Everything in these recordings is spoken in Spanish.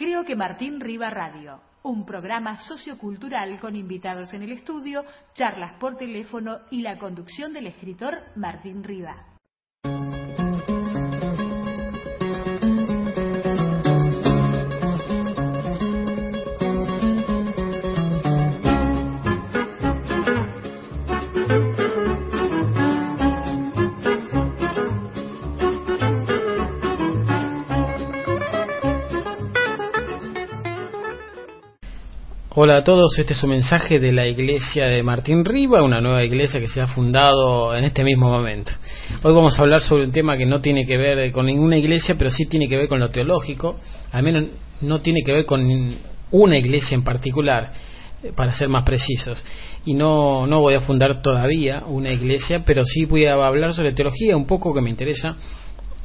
Creo que Martín Riva Radio, un programa sociocultural con invitados en el estudio, charlas por teléfono y la conducción del escritor Martín Riva. Hola a todos, este es un mensaje de la iglesia de Martín Riva, una nueva iglesia que se ha fundado en este mismo momento. Hoy vamos a hablar sobre un tema que no tiene que ver con ninguna iglesia, pero sí tiene que ver con lo teológico, al menos no tiene que ver con una iglesia en particular, eh, para ser más precisos. Y no, no voy a fundar todavía una iglesia, pero sí voy a hablar sobre teología, un poco que me interesa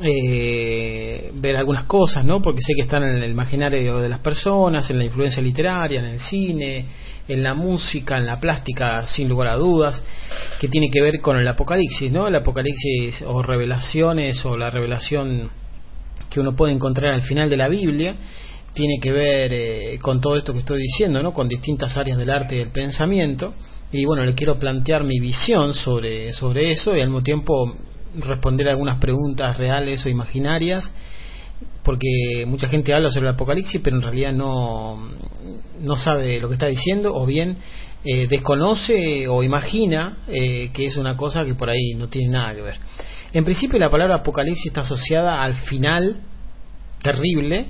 eh, ver algunas cosas, ¿no? Porque sé que están en el imaginario de las personas, en la influencia literaria, en el cine, en la música, en la plástica, sin lugar a dudas, que tiene que ver con el apocalipsis, ¿no? El apocalipsis o revelaciones o la revelación que uno puede encontrar al final de la Biblia tiene que ver eh, con todo esto que estoy diciendo, ¿no? Con distintas áreas del arte y del pensamiento. Y bueno, le quiero plantear mi visión sobre, sobre eso y al mismo tiempo responder algunas preguntas reales o imaginarias, porque mucha gente habla sobre el apocalipsis, pero en realidad no, no sabe lo que está diciendo, o bien eh, desconoce o imagina eh, que es una cosa que por ahí no tiene nada que ver. En principio la palabra apocalipsis está asociada al final terrible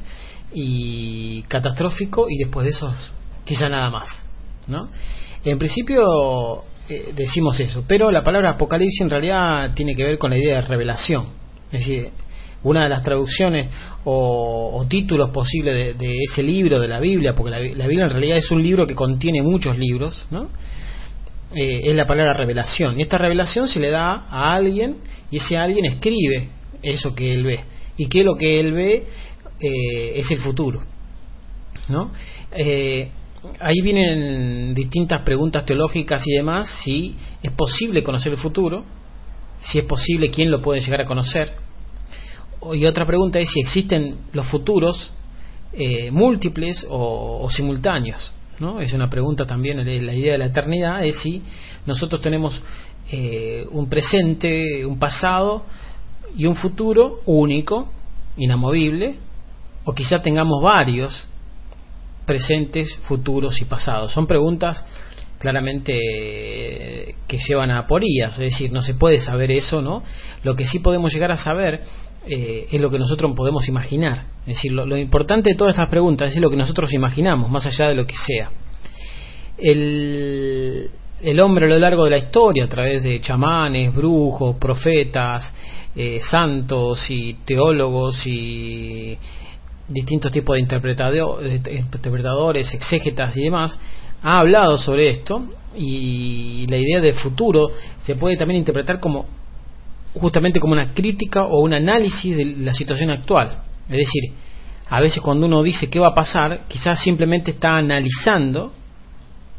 y catastrófico y después de eso quizá nada más. ¿no? En principio eh, decimos eso. Pero la palabra apocalipsis en realidad tiene que ver con la idea de revelación. Es decir, una de las traducciones o, títulos posibles de, ese libro de la Biblia, porque la, Biblia en realidad es un libro que contiene muchos libros, ¿no? Eh, es la palabra revelación. Y esta revelación se le da a alguien y ese alguien escribe eso que él ve. Y que lo que él ve eh, es el futuro. ¿no? Ahí vienen distintas preguntas teológicas y demás, si es posible conocer el futuro, si es posible quién lo puede llegar a conocer. Y otra pregunta es si existen los futuros eh, múltiples o, simultáneos. ¿no? Es una pregunta también, la idea de la eternidad es si nosotros tenemos eh, un presente, un pasado y un futuro único, inamovible, o quizá tengamos varios presentes, futuros y pasados. Son preguntas claramente que llevan a aporías, es decir, no se puede saber eso, ¿no? Lo que sí podemos llegar a saber eh, es lo que nosotros podemos imaginar. Es decir, lo, importante de todas estas preguntas es lo que nosotros imaginamos, más allá de lo que sea. El, el hombre a lo largo de la historia, a través de chamanes, brujos, profetas, eh, santos y teólogos y distintos tipos de interpretadores, exégetas y demás, ha hablado sobre esto y la idea de futuro se puede también interpretar como justamente como una crítica o un análisis de la situación actual. Es decir, a veces cuando uno dice qué va a pasar, quizás simplemente está analizando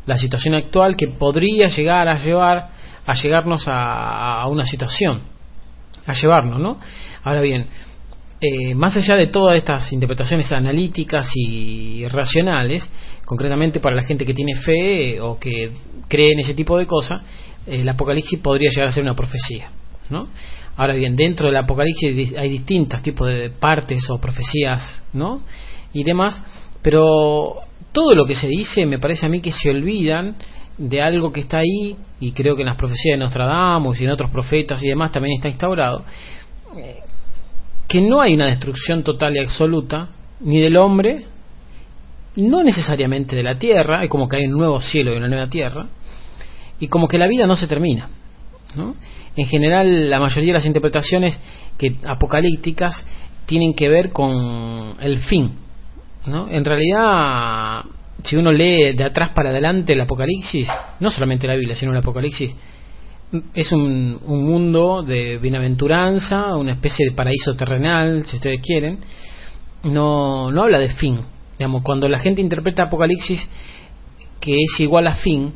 la situación actual que podría llegar a llevar a llegarnos a una situación, a llevarnos, ¿no? Ahora bien, eh, más allá de todas estas interpretaciones analíticas y racionales, concretamente para la gente que tiene fe o que cree en ese tipo de cosas, el Apocalipsis podría llegar a ser una profecía. ¿no? Ahora bien, dentro del Apocalipsis hay distintos tipos de partes o profecías ¿no? y demás, pero todo lo que se dice me parece a mí que se olvidan de algo que está ahí, y creo que en las profecías de Nostradamus y en otros profetas y demás también está instaurado, eh, que no hay una destrucción total y absoluta, ni del hombre, no necesariamente de la tierra, hay como que hay un nuevo cielo y una nueva tierra, y como que la vida no se termina. En general, la mayoría de las interpretaciones que apocalípticas tienen que ver con el fin. ¿no? En realidad, si uno lee de atrás para adelante el Apocalipsis, no solamente la Biblia, sino el Apocalipsis, es un, mundo de bienaventuranza, una especie de paraíso terrenal, si ustedes quieren. No, no habla de fin. Digamos, cuando la gente interpreta Apocalipsis que es igual a fin,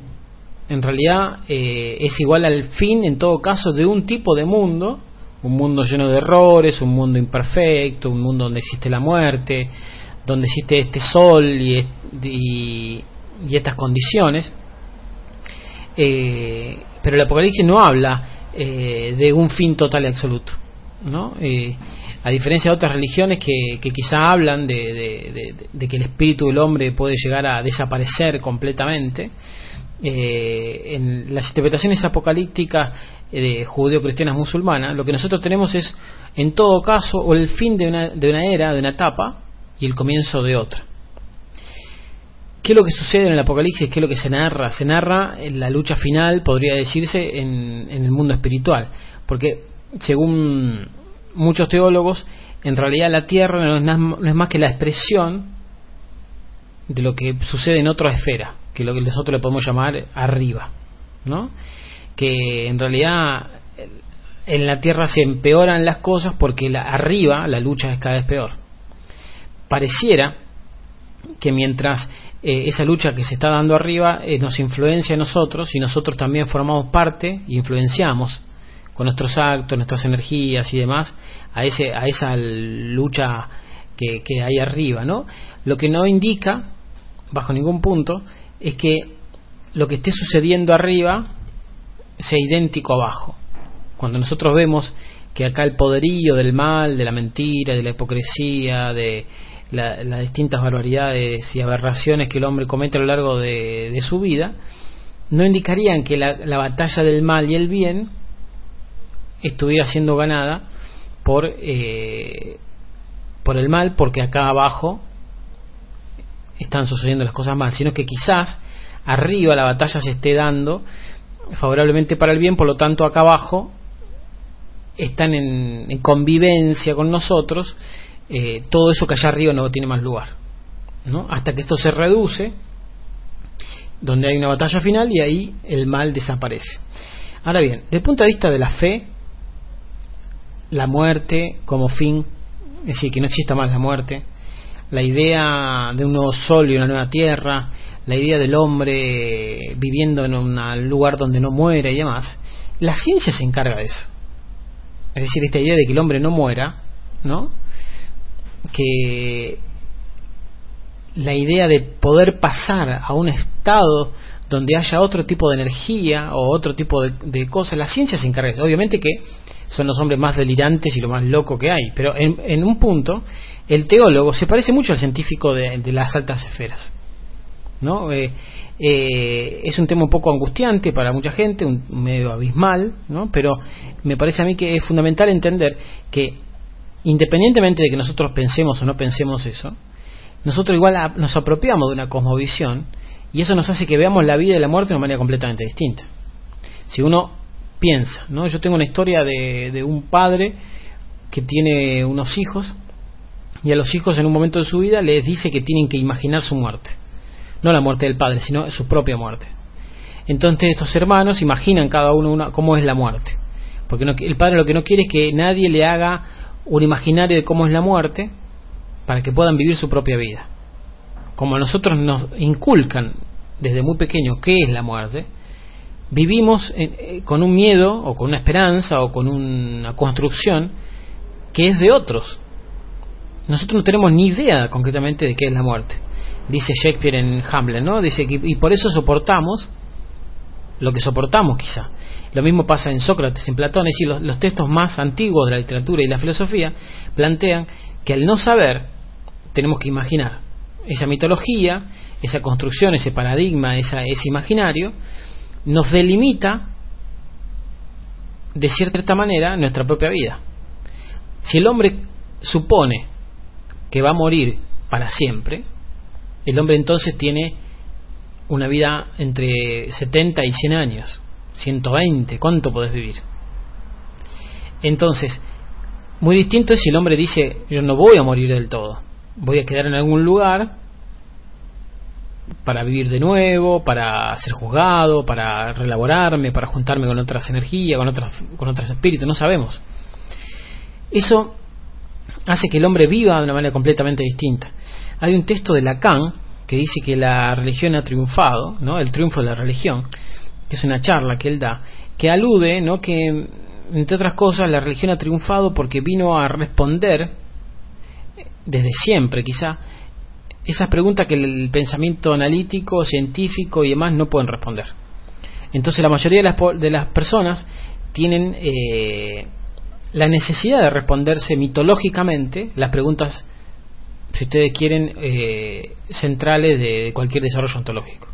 en realidad eh, es igual al fin, en todo caso, de un tipo de mundo, un mundo lleno de errores, un mundo imperfecto, un mundo donde existe la muerte, donde existe este sol y, y, estas condiciones. Eh, pero el Apocalipsis no habla eh, de un fin total y absoluto. ¿no? Eh, a diferencia de otras religiones que, quizá hablan de, que el espíritu del hombre puede llegar a desaparecer completamente, eh, en las interpretaciones apocalípticas de judeo-cristianas musulmanas, lo que nosotros tenemos es, en todo caso, o el fin de una, de una era, de una etapa, y el comienzo de otra. ¿Qué es lo que sucede en el Apocalipsis? ¿Qué es lo que se narra? Se narra en la lucha final, podría decirse, en, en el mundo espiritual. Porque, según muchos teólogos, en realidad la Tierra no es, más que la expresión de lo que sucede en otra esfera, que lo que nosotros le podemos llamar arriba, ¿no? Que en realidad en la Tierra se empeoran las cosas porque la, arriba la lucha es cada vez peor. Pareciera que mientras eh, esa lucha que se está dando arriba eh, nos influencia a nosotros y nosotros también formamos parte e influenciamos con nuestros actos, nuestras energías y demás a ese a esa lucha que, que hay arriba, ¿no? Lo que no indica bajo ningún punto es que lo que esté sucediendo arriba sea idéntico abajo. Cuando nosotros vemos que acá el poderío del mal, de la mentira, de la hipocresía, de las distintas barbaridades y aberraciones que el hombre comete a lo largo de, su vida, no indicarían que la, batalla del mal y el bien estuviera siendo ganada por, eh, por el mal, porque acá abajo están sucediendo las cosas mal, sino que quizás arriba la batalla se esté dando favorablemente para el bien, por lo tanto acá abajo están en, convivencia con nosotros, eh, todo eso que allá arriba no tiene más lugar, ¿no? hasta que esto se reduce, donde hay una batalla final y ahí el mal desaparece. Ahora bien, desde el punto de vista de la fe, la muerte como fin, es decir, que no exista más la muerte, la idea de un nuevo sol y una nueva tierra, la idea del hombre viviendo en un lugar donde no muere y demás, la ciencia se encarga de eso. Es decir, esta idea de que el hombre no muera, ¿no? Que la idea de poder pasar a un estado donde haya otro tipo de energía o otro tipo de, cosas, la ciencia se encarga. Obviamente que son los hombres más delirantes y lo más loco que hay, pero en, un punto el teólogo se parece mucho al científico de, las altas esferas. ¿no? Eh, eh, es un tema un poco angustiante para mucha gente, un medio abismal, ¿no? pero me parece a mí que es fundamental entender que independientemente de que nosotros pensemos o no pensemos eso, nosotros igual nos apropiamos de una cosmovisión y eso nos hace que veamos la vida y la muerte de una manera completamente distinta. Si uno piensa, ¿no? Yo tengo una historia de, un padre que tiene unos hijos y a los hijos en un momento de su vida les dice que tienen que imaginar su muerte. No la muerte del padre, sino su propia muerte. Entonces estos hermanos imaginan cada uno una, cómo es la muerte. Porque el padre lo que no quiere es que nadie le haga un imaginario de cómo es la muerte para que puedan vivir su propia vida. Como nosotros nos inculcan desde muy pequeño qué es la muerte, vivimos eh, con un miedo o con una esperanza o con una construcción que es de otros. Nosotros no tenemos ni idea concretamente de qué es la muerte. Dice Shakespeare en Hamlet, ¿no? Dice y por eso soportamos lo que soportamos quizá. Lo mismo pasa en Sócrates, en Platón, es decir, los, los textos más antiguos de la literatura y la filosofía plantean que al no saber tenemos que imaginar esa mitología, esa construcción, ese paradigma, esa, ese imaginario, nos delimita de cierta manera nuestra propia vida. Si el hombre supone que va a morir para siempre, el hombre entonces tiene una vida entre 70 y 100 años, 120, ¿cuánto podés vivir? Entonces, muy distinto es si el hombre dice, yo no voy a morir del todo, voy a quedar en algún lugar para vivir de nuevo, para ser juzgado, para relaborarme, para juntarme con otras energías, con otros, con otros espíritus, no sabemos. Eso hace que el hombre viva de una manera completamente distinta. Hay un texto de Lacan que dice que la religión ha triunfado, ¿no? El triunfo de la religión, que es una charla que él da, que alude, ¿no? Que entre otras cosas la religión ha triunfado porque vino a responder desde siempre, quizá, esas preguntas que el pensamiento analítico, científico y demás no pueden responder. Entonces la mayoría de las, de las personas tienen eh, la necesidad de responderse mitológicamente las preguntas, si ustedes quieren, eh, centrales de cualquier desarrollo ontológico.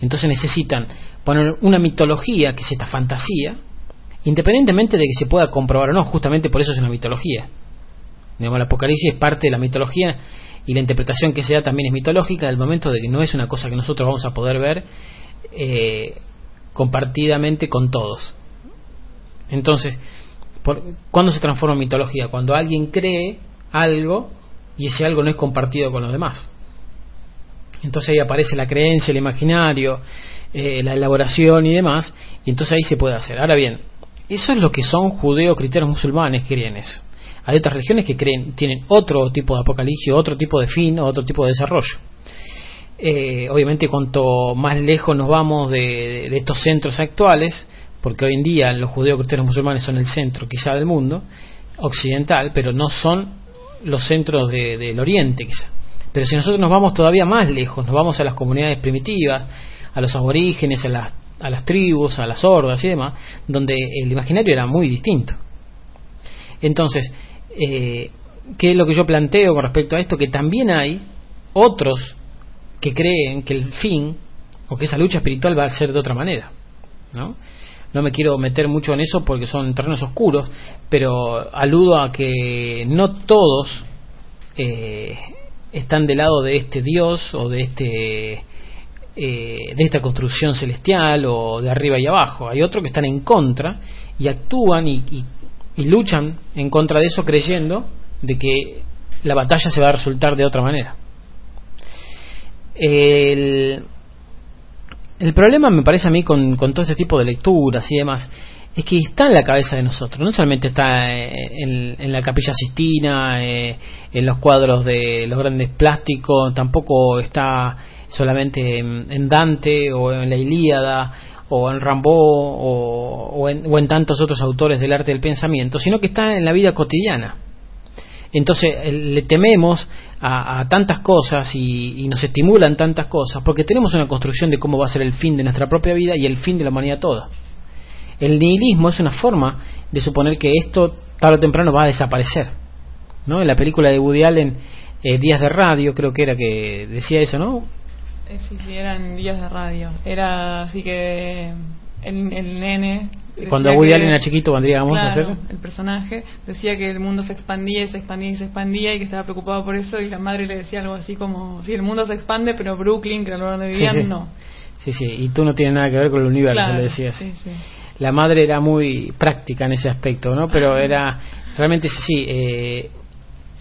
Entonces necesitan poner una mitología, que es esta fantasía, independientemente de que se pueda comprobar o no, justamente por eso es una mitología. el Apocalipsis es parte de la mitología y la interpretación que se da también es mitológica, del momento de que no es una cosa que nosotros vamos a poder ver eh, compartidamente con todos. Entonces, por, ¿cuándo se transforma en mitología? Cuando alguien cree algo y ese algo no es compartido con los demás. Entonces ahí aparece la creencia, el imaginario, eh, la elaboración y demás, y entonces ahí se puede hacer. Ahora bien, eso es lo que son judeos, cristianos, musulmanes que creen eso. Hay otras religiones que creen, tienen otro tipo de apocalipsis, otro tipo de fin, otro tipo de desarrollo. Eh, obviamente, cuanto más lejos nos vamos de, estos centros actuales, porque hoy en día los judeos, cristianos, musulmanes son el centro quizá del mundo occidental, pero no son los centros del oriente quizá. Pero si nosotros nos vamos todavía más lejos, nos vamos a las comunidades primitivas, a los aborígenes, a las, a las tribus, a las hordas y demás, donde el imaginario era muy distinto. Entonces, eh, ¿qué es lo que yo planteo con respecto a esto? Que también hay otros que creen que el fin o que esa lucha espiritual va a ser de otra manera. ¿no? No me quiero meter mucho en eso porque son terrenos oscuros, pero aludo a que no todos eh, están del lado de este Dios o de este eh, de esta construcción celestial o de arriba y abajo. Hay otros que están en contra y actúan y, y luchan en contra de eso creyendo de que la batalla se va a resultar de otra manera. El, el problema me parece a mí con, todo este tipo de lecturas y demás es que está en la cabeza de nosotros, no solamente está en, la capilla sistina, eh, en los cuadros de los grandes plásticos, tampoco está solamente en, Dante o en la Ilíada o en Rambo o, en, tantos otros autores del arte del pensamiento, sino que está en la vida cotidiana. Entonces le tememos a, tantas cosas y, nos estimulan tantas cosas porque tenemos una construcción de cómo va a ser el fin de nuestra propia vida y el fin de la humanidad toda. El nihilismo es una forma de suponer que esto tarde o temprano va a desaparecer. ¿no? En la película de Woody Allen, eh, Días de Radio, creo que era que decía eso, ¿no? Eh, sí, sí, eran días de radio. Era así que el, el nene. Cuando Woody Allen era chiquito, vendríamos a hacer. El personaje decía que el mundo se expandía y se expandía y se expandía y que estaba preocupado por eso. Y la madre le decía algo así como: Sí, el mundo se expande, pero Brooklyn, que era el lugar donde vivían, no. Sí, sí, y tú no tienes nada que ver con el universo, le decías. Sí. La madre era muy práctica en ese aspecto, ¿no? Pero era. Realmente sí, eh,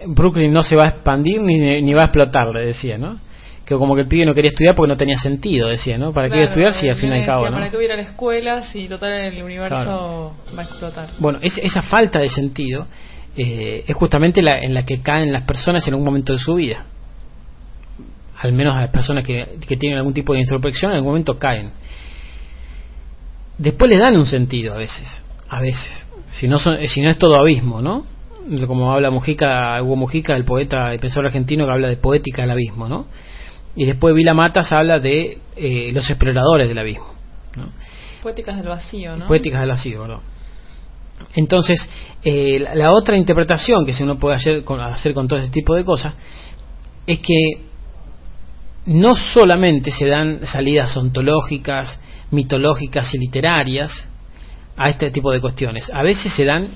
Brooklyn no se va a expandir ni, ni va a explotar, le decía, ¿no? Que como que el pibe no quería estudiar porque no tenía sentido, decía, ¿no? ¿Para qué iba a estudiar si al fin y al cabo, ¿no? ¿Para qué hubiera la escuela si total el universo va a explotar? Bueno, esa falta de sentido eh, es justamente la en la que caen las personas en un momento de su vida. Al menos a las personas que, que tienen algún tipo de introspección en algún momento caen. Después les dan un sentido a veces, a veces. Si no, son, si no es todo abismo, ¿no? Como habla Mujica, Hugo Mujica, el poeta y pensador argentino que habla de poética del abismo, ¿no? Y después Vila Matas habla de eh, los exploradores del abismo. Poéticas del vacío, ¿no? Poéticas del vacío, ¿verdad? Entonces, eh, la, otra interpretación que se uno puede hacer con, hacer con todo ese tipo de cosas es que no solamente se dan salidas ontológicas, mitológicas y literarias a este tipo de cuestiones, a veces se dan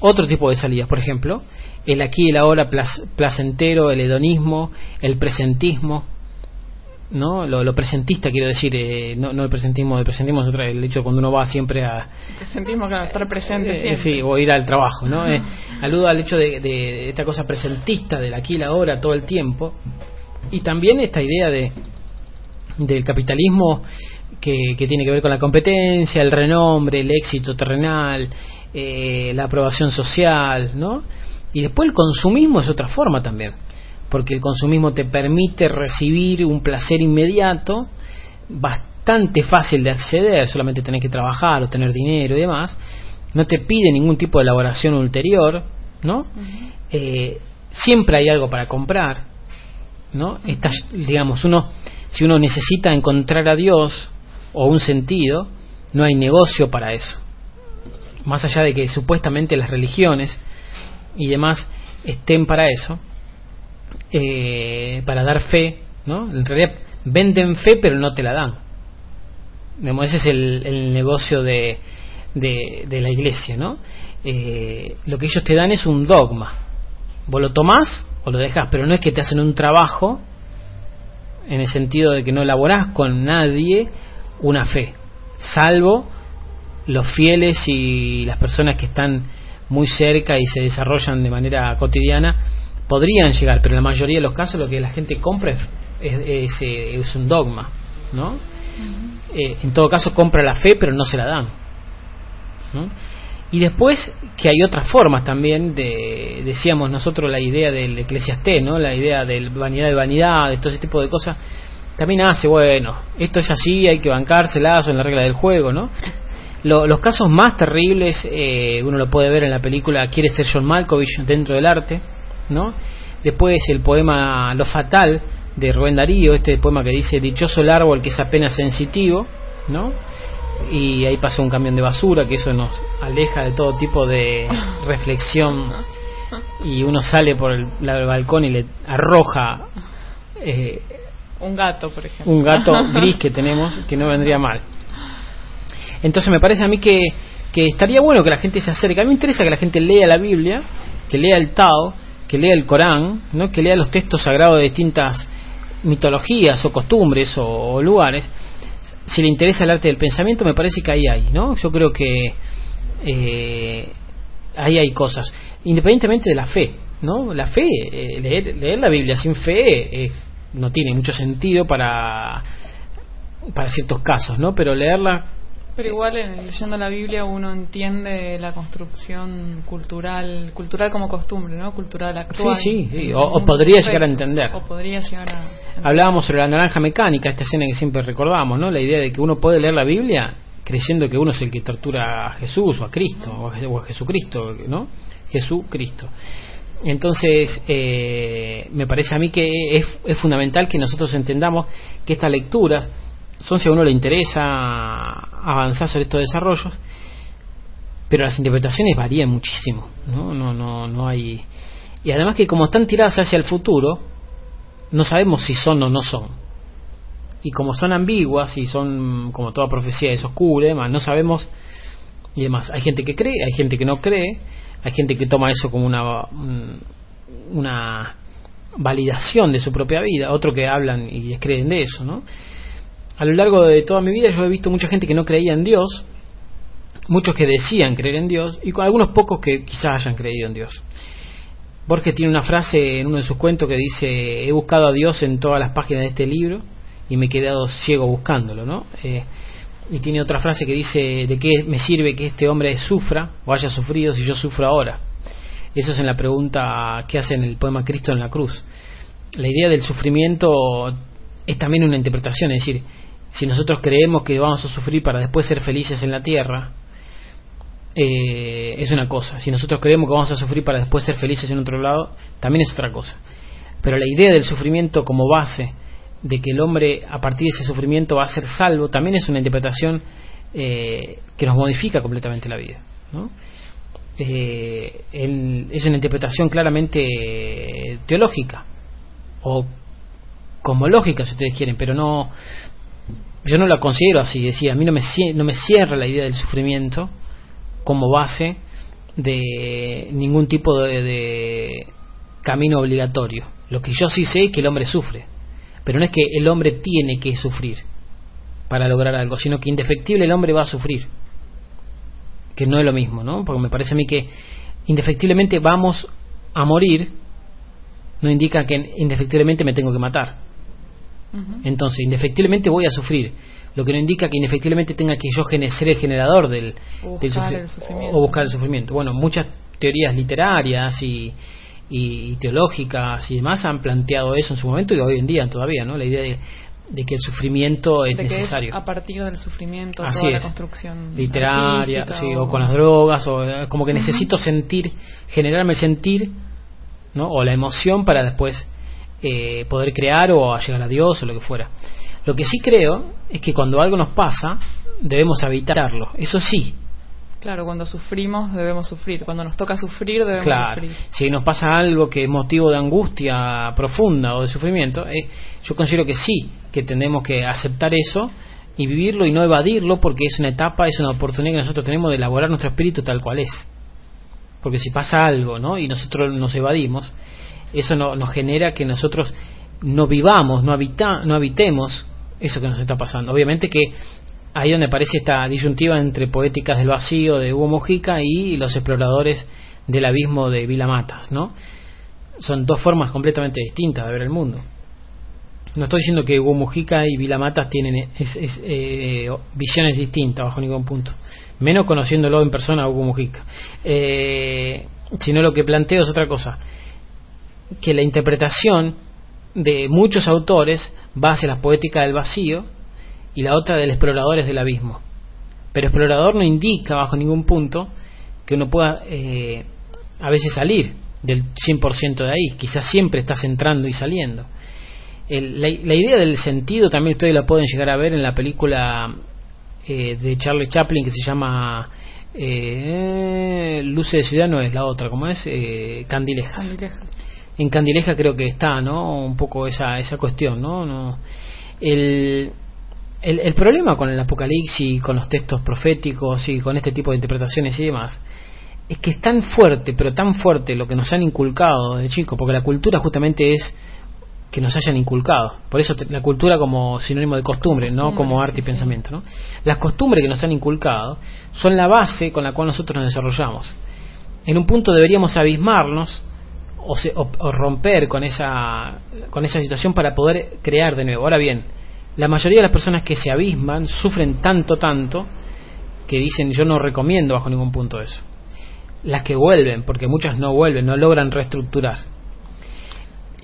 otro tipo de salidas, por ejemplo, el aquí y el ahora placentero, el hedonismo, el presentismo, ¿no? Lo, presentista quiero decir, eh, no, no el presentismo, el presentismo es otra, el hecho cuando uno va siempre a... Presentismo, claro, estar presente eh, siempre. Sí, o ir al trabajo, ¿no? Eh, aludo al hecho de, de, esta cosa presentista, del aquí y el ahora todo el tiempo, y también esta idea de del capitalismo que, que tiene que ver con la competencia, el renombre, el éxito terrenal, la aprobación social, ¿no? Y después el consumismo es otra forma también, porque el consumismo te permite recibir un placer inmediato, bastante fácil de acceder, solamente tenés que trabajar o tener dinero y demás, no te pide ningún tipo de elaboración ulterior, ¿no? Eh, siempre hay algo para comprar, ¿no? digamos, uno, si uno necesita encontrar a Dios o un sentido, no hay negocio para eso. Más allá de que supuestamente las religiones y demás estén para eso, eh, para dar fe, ¿no? En realidad venden fe pero no te la dan. ese es el, negocio de, de, la iglesia, ¿no? Eh, lo que ellos te dan es un dogma. Vos lo tomás o lo dejas, pero no es que te hacen un trabajo en el sentido de que no elaborás con nadie una fe, salvo los fieles y las personas que están muy cerca y se desarrollan de manera cotidiana, podrían llegar, pero en la mayoría de los casos lo que la gente compra es, es, un dogma, ¿no? Eh, en todo caso compra la fe, pero no se la dan. Y después que hay otras formas también de, decíamos nosotros, la idea del eclesiastés, ¿no? La idea del vanidad de vanidad, todo ese tipo de cosas, también hace, bueno, esto es así, hay que bancárselas en la regla del juego, ¿no? Los casos más terribles, eh, uno lo puede ver en la película Quiere ser John Malkovich dentro del arte, ¿no? Después el poema Lo Fatal de Rubén Darío, este poema que dice Dichoso el árbol que es apenas sensitivo, ¿no? y ahí pasa un camión de basura, que eso nos aleja de todo tipo de reflexión y uno sale por el, balcón y le arroja eh, un gato, por ejemplo. Un gato gris que tenemos que no vendría mal. Entonces me parece a mí que, estaría bueno que la gente se acerque. A mí me interesa que la gente lea la Biblia, que lea el Tao, que lea el Corán, ¿no? que lea los textos sagrados de distintas mitologías o costumbres o lugares si le interesa el arte del pensamiento, me parece que ahí hay, ¿no? Yo creo que eh, ahí hay cosas, independientemente de la fe, ¿no? La fe, eh, leer, la Biblia sin fe eh, no tiene mucho sentido para para ciertos casos, ¿no? Pero leerla pero igual leyendo la Biblia uno entiende la construcción cultural, cultural como costumbre, ¿no? Cultural actual. Sí, sí, sí. O, podría llegar a entender. O podría llegar a Hablábamos sobre la naranja mecánica, esta escena que siempre recordamos, ¿no? La idea de que uno puede leer la Biblia creyendo que uno es el que tortura a Jesús o a Cristo o a, Jesucristo, ¿no? Jesucristo. Entonces, eh, me parece a mí que es, es fundamental que nosotros entendamos que estas lecturas son si a uno le interesa avanzar sobre estos desarrollos, pero las interpretaciones varían muchísimo, ¿no? No, no, no hay... Y además que como están tiradas hacia el futuro, no sabemos si son o no son. Y como son ambiguas y son, como toda profecía, es oscura, no sabemos y demás. Hay gente que cree, hay gente que no cree, hay gente que toma eso como una, una validación de su propia vida, otro que hablan y creen de eso, ¿no? A lo largo de toda mi vida yo he visto mucha gente que no creía en Dios, muchos que decían creer en Dios y algunos pocos que quizás hayan creído en Dios. Borges tiene una frase en uno de sus cuentos que dice, he buscado a Dios en todas las páginas de este libro y me he quedado ciego buscándolo, ¿no? Eh, y tiene otra frase que dice, ¿de qué me sirve que este hombre sufra o haya sufrido si yo sufro ahora? Eso es en la pregunta que hace en el poema Cristo en la cruz. La idea del sufrimiento es también una interpretación, es decir, si nosotros creemos que vamos a sufrir para después ser felices en la tierra, eh, es una cosa. Si nosotros creemos que vamos a sufrir para después ser felices en otro lado, también es otra cosa. Pero la idea del sufrimiento como base, de que el hombre a partir de ese sufrimiento va a ser salvo, también es una interpretación eh, que nos modifica completamente la vida. Eh, es una interpretación claramente teológica o como lógica si ustedes quieren, pero no yo no la considero así, decía, a mí no me, no me cierra la idea del sufrimiento como base de ningún tipo de, camino obligatorio. Lo que yo sí sé es que el hombre sufre, pero no es que el hombre tiene que sufrir para lograr algo, sino que indefectible el hombre va a sufrir, que no es lo mismo, ¿no? Porque me parece a mí que indefectiblemente vamos a morir, no indica que indefectiblemente me tengo que matar. Entonces, indefectiblemente voy a sufrir, lo que no indica que indefectiblemente tenga que yo ser el generador del, sufrimiento. o buscar el sufrimiento. Bueno, muchas teorías literarias y, y, teológicas y demás han planteado eso en su momento y hoy en día todavía, ¿no? La idea de, que el sufrimiento es necesario. a partir del sufrimiento toda la construcción literaria, o... con las drogas, o eh, como que necesito sentir, generarme el sentir, ¿no? O la emoción para después eh, poder crear o a llegar a Dios o lo que fuera. Lo que sí creo es que cuando algo nos pasa, debemos evitarlo. Eso sí, Claro, cuando sufrimos debemos sufrir. Cuando nos toca sufrir debemos Claro, sufrir. si nos pasa algo que es motivo de angustia profunda o de sufrimiento, eh, yo considero que sí, que tenemos que aceptar eso y vivirlo y no evadirlo porque es una etapa, es una oportunidad que nosotros tenemos de elaborar nuestro espíritu tal cual es. Porque si pasa algo, ¿no? Y nosotros nos evadimos, eso no- nos genera que nosotros no vivamos, no, habita, no habitemos eso que nos está pasando. Obviamente que ahí donde aparece esta disyuntiva entre Poéticas del Vacío de Hugo Mojica y Los Exploradores del Abismo de Vila Matas, ¿no? Son dos formas completamente distintas de ver el mundo. No estoy diciendo que Hugo Mujica y Vila Matas tienen es- es, eh, visiones distintas bajo ningún punto, menos conociéndolo en persona a Hugo Mujica. Eh, sino lo que planteo es otra cosa, que la interpretación de muchos autores va hacia la poética del vacío y la otra del exploradores del abismo. Pero explorador no indica bajo ningún punto que uno pueda eh, a veces salir del 100% de ahí, quizás siempre estás entrando y saliendo. El- la, la idea del sentido también ustedes la pueden llegar a ver en la película eh, de Charlie Chaplin que se llama eh, Luce de Ciudad, no es la otra, ¿cómo es? Eh, Candilejas Candilejas. En Candileja creo que está, ¿no? Un poco esa, esa cuestión, ¿no? no el, el, el problema con el Apocalipsis, con los textos proféticos y con este tipo de interpretaciones y demás, es que es tan fuerte, pero tan fuerte lo que nos han inculcado de chicos, porque la cultura justamente es que nos hayan inculcado. Por eso la cultura como sinónimo de costumbre, no como arte y sí, pensamiento. ¿no? Las costumbres que nos han inculcado son la base con la cual nosotros nos desarrollamos. En un punto deberíamos abismarnos o, se- o- romper con esa, con esa situación para poder crear de nuevo. Ahora bien, la mayoría de las personas que se abisman sufren tanto, tanto, que dicen yo no recomiendo bajo ningún punto eso. Las que vuelven, porque muchas no vuelven, no logran reestructurar.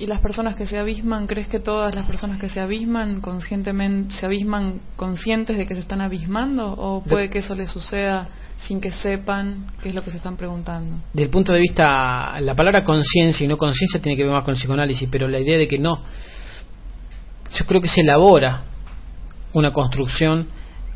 ¿Y las personas que se abisman, crees que todas las personas que se abisman conscientemente se abisman conscientes de que se están abismando o De- puede que eso les suceda sin que sepan qué es lo que se están preguntando? Desde el punto de vista, la palabra conciencia y no conciencia tiene que ver más con el psicoanálisis, pero la idea de que no, yo creo que se elabora una construcción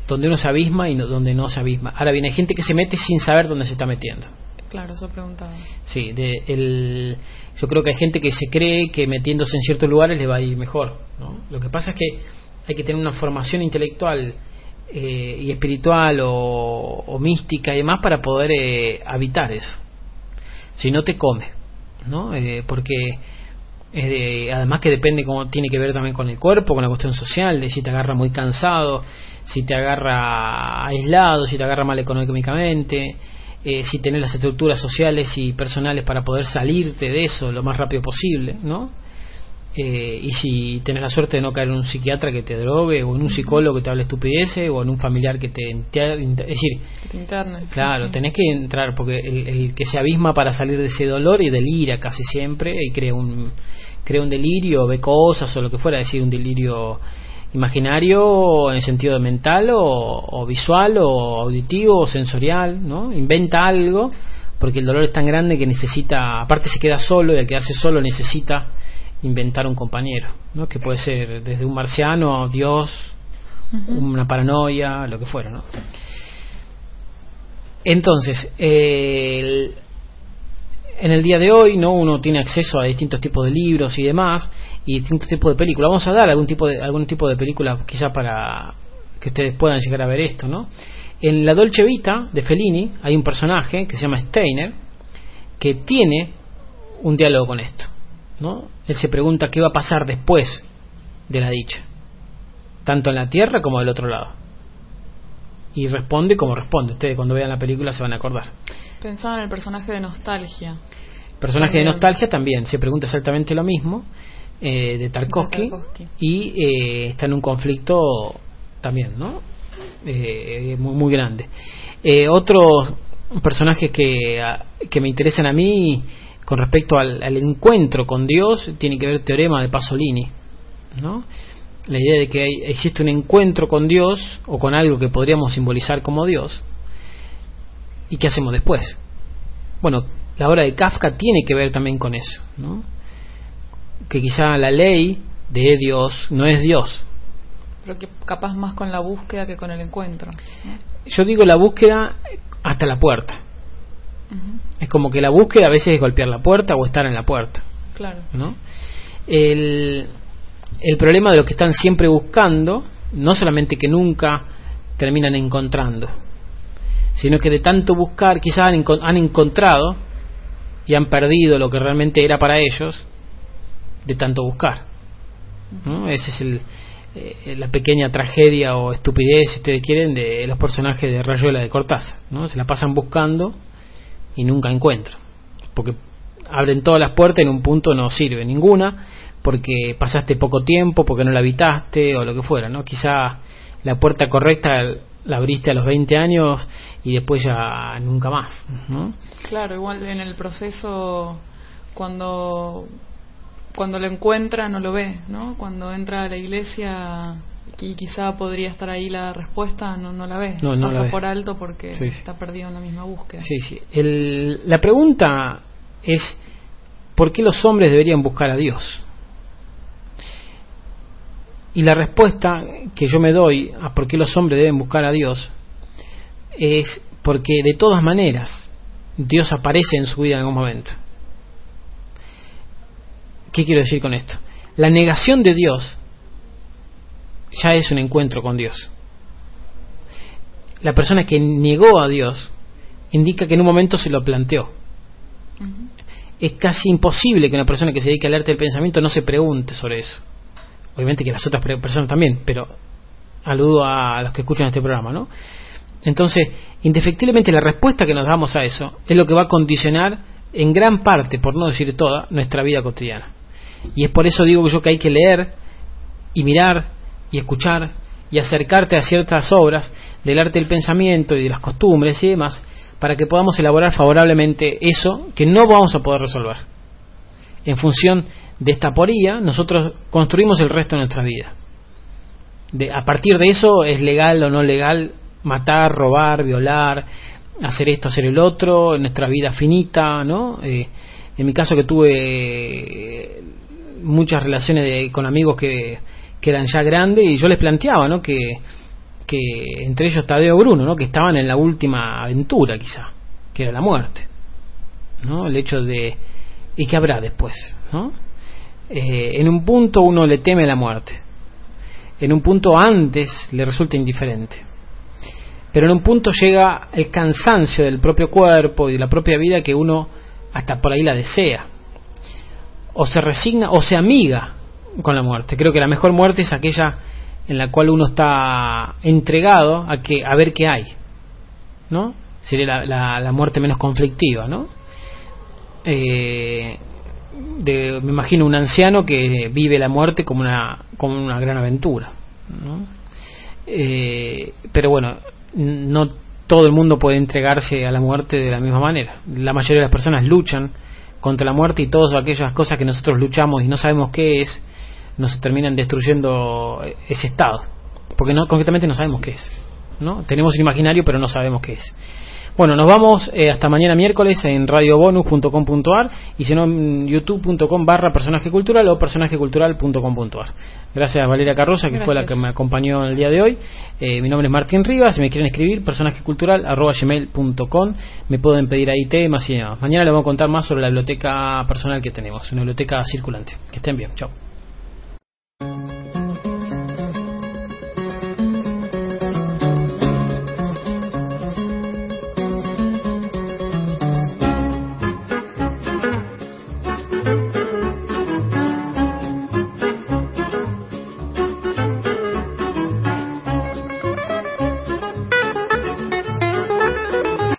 donde uno se abisma y no- donde no se abisma. Ahora bien, hay gente que se mete sin saber dónde se está metiendo. Claro, eso preguntaba. Sí, de, el, yo creo que hay gente que se cree que metiéndose en ciertos lugares le va a ir mejor. ¿no? Lo que pasa es que hay que tener una formación intelectual eh, y espiritual o, mística y demás para poder eh, habitar eso. Si no te come, ¿no? Eh, porque es de- además que depende cómo tiene que ver también con el cuerpo, con la cuestión social, de si te agarra muy cansado, si te agarra aislado, si te agarra mal económicamente, eh, si tenés las estructuras sociales y personales para poder salirte de eso lo más rápido posible, ¿no? Eh, y si tenés la suerte de no caer en un psiquiatra que te drogue, o en un psicólogo que te hable estupideces, o en un familiar que te... inter- es decir, Que te internes. Claro, sí. tenés que entrar porque el, el que se abisma para salir de ese dolor y delira casi siempre y crea un crea un delirio, ve cosas o lo que fuera, es decir, un delirio imaginario en el sentido mental o, o visual o auditivo o sensorial, ¿no? Inventa algo porque el dolor es tan grande que necesita, aparte se queda solo y al quedarse solo necesita inventar un compañero, ¿no? Que puede ser desde un marciano a Dios, una paranoia, lo que fuera, ¿no? Entonces, eh, el- en el día de hoy, ¿no? Uno tiene acceso a distintos tipos de libros y demás, y distintos tipos de películas. Vamos a dar algún tipo de algún tipo de película, quizá para que ustedes puedan llegar a ver esto, ¿no? En la Dolce Vita de Fellini hay un personaje que se llama Steiner que tiene un diálogo con esto, ¿no? Él se pregunta qué va a pasar después de la dicha, tanto en la tierra como del otro lado. Y responde como responde. Ustedes cuando vean la película se van a acordar. Pensaba en el personaje de nostalgia. Personaje de nostalgia también se pregunta exactamente lo mismo eh, de Tarkovsky, De Tarkovsky. y eh, está en un conflicto también, ¿no? Eh, muy, muy grande. Eh, otros personajes que, a- que me interesan a mí con respecto al, al encuentro con Dios tiene que ver el teorema de Pasolini, ¿no? La idea de que hay- existe un encuentro con Dios o con algo que podríamos simbolizar como Dios y qué hacemos después. Bueno, la obra de Kafka tiene que ver también con eso, ¿no? que quizá la ley de Dios no es Dios. Pero que capaz más con la búsqueda que con el encuentro. Yo digo la búsqueda hasta la puerta. Es como que la búsqueda a veces es golpear la puerta o estar en la puerta. Claro. ¿no? El, el problema de los que están siempre buscando, no solamente que nunca terminan encontrando, sino que de tanto buscar quizás han, han encontrado y han perdido lo que realmente era para ellos de tanto buscar. ¿no? Esa es el, eh, la pequeña tragedia o estupidez, si ustedes quieren, de los personajes de Rayuela de Cortázar. ¿no? Se la pasan buscando y nunca encuentran. Porque abren todas las puertas y en un punto no sirve ninguna, porque pasaste poco tiempo, porque no la habitaste o lo que fuera. ¿no? Quizá la puerta correcta la abriste a los 20 años y después ya nunca más. ¿no? Claro, igual en el proceso, cuando cuando lo encuentra no lo ve, ¿no? Cuando entra a la iglesia y quizá podría estar ahí la respuesta, no, no la ve. No, no Pasa la por alto porque está perdido en la misma búsqueda. Sí, sí. El, la pregunta es, ¿por qué los hombres deberían buscar a Dios? Y la respuesta que yo me doy a por qué los hombres deben buscar a Dios es porque de todas maneras Dios aparece en su vida en algún momento. ¿Qué quiero decir con esto? La negación de Dios ya es un encuentro con Dios. La persona que negó a Dios indica que en un momento se lo planteó. Es casi imposible que una persona que se dedique al arte del pensamiento no se pregunte sobre eso. Obviamente que las otras personas también, pero aludo a los que escuchan este programa, ¿no? Entonces, indefectiblemente la respuesta que nos damos a eso es lo que va a condicionar en gran parte, por no decir toda, nuestra vida cotidiana. Y es por eso digo yo que hay que leer y mirar y escuchar y acercarte a ciertas obras del arte del pensamiento y de las costumbres y demás para que podamos elaborar favorablemente eso que no vamos a poder resolver. En función de esta poría, nosotros construimos el resto de nuestra vida. De, a partir de eso es legal o no legal matar, robar, violar, hacer esto, hacer el otro, en nuestra vida finita, ¿no? Eh, en mi caso que tuve muchas relaciones con amigos que, que, eran ya grandes y yo les planteaba ¿no? que, que entre ellos Tadeo Bruno, ¿no? que estaban en la última aventura quizá, que era la muerte. ¿no? El hecho de... ¿Y qué habrá después? ¿no? Eh, en un punto uno le teme la muerte, en un punto antes le resulta indiferente, pero en un punto llega el cansancio del propio cuerpo y de la propia vida que uno hasta por ahí la desea o se resigna o se amiga con la muerte. Creo que la mejor muerte es aquella en la cual uno está entregado a que a ver qué hay, ¿no? Sería la, la, muerte menos conflictiva, ¿no? Eh, de, me imagino un anciano que vive la muerte como una como una gran aventura, ¿no? Eh, pero bueno, no todo el mundo puede entregarse a la muerte de la misma manera. La mayoría de las personas luchan contra la muerte y todas aquellas cosas que nosotros luchamos y no sabemos qué es, nos terminan destruyendo ese estado. Porque no, concretamente no sabemos qué es. ¿no? Tenemos un imaginario, pero no sabemos qué es. Bueno, nos vamos eh, hasta mañana miércoles en radiobonus.com.ar y si no en youtube.com barra personaje cultural o personajecultural.com.ar. Gracias a Valeria Carroza, que fue la que me acompañó el día de hoy. Eh, mi nombre es Martín Rivas, si me quieren escribir, personajecultural arroba gmail.com, me pueden pedir ahí temas y demás. Mañana les voy a contar más sobre la biblioteca personal que tenemos, una biblioteca circulante. Que estén bien, chao.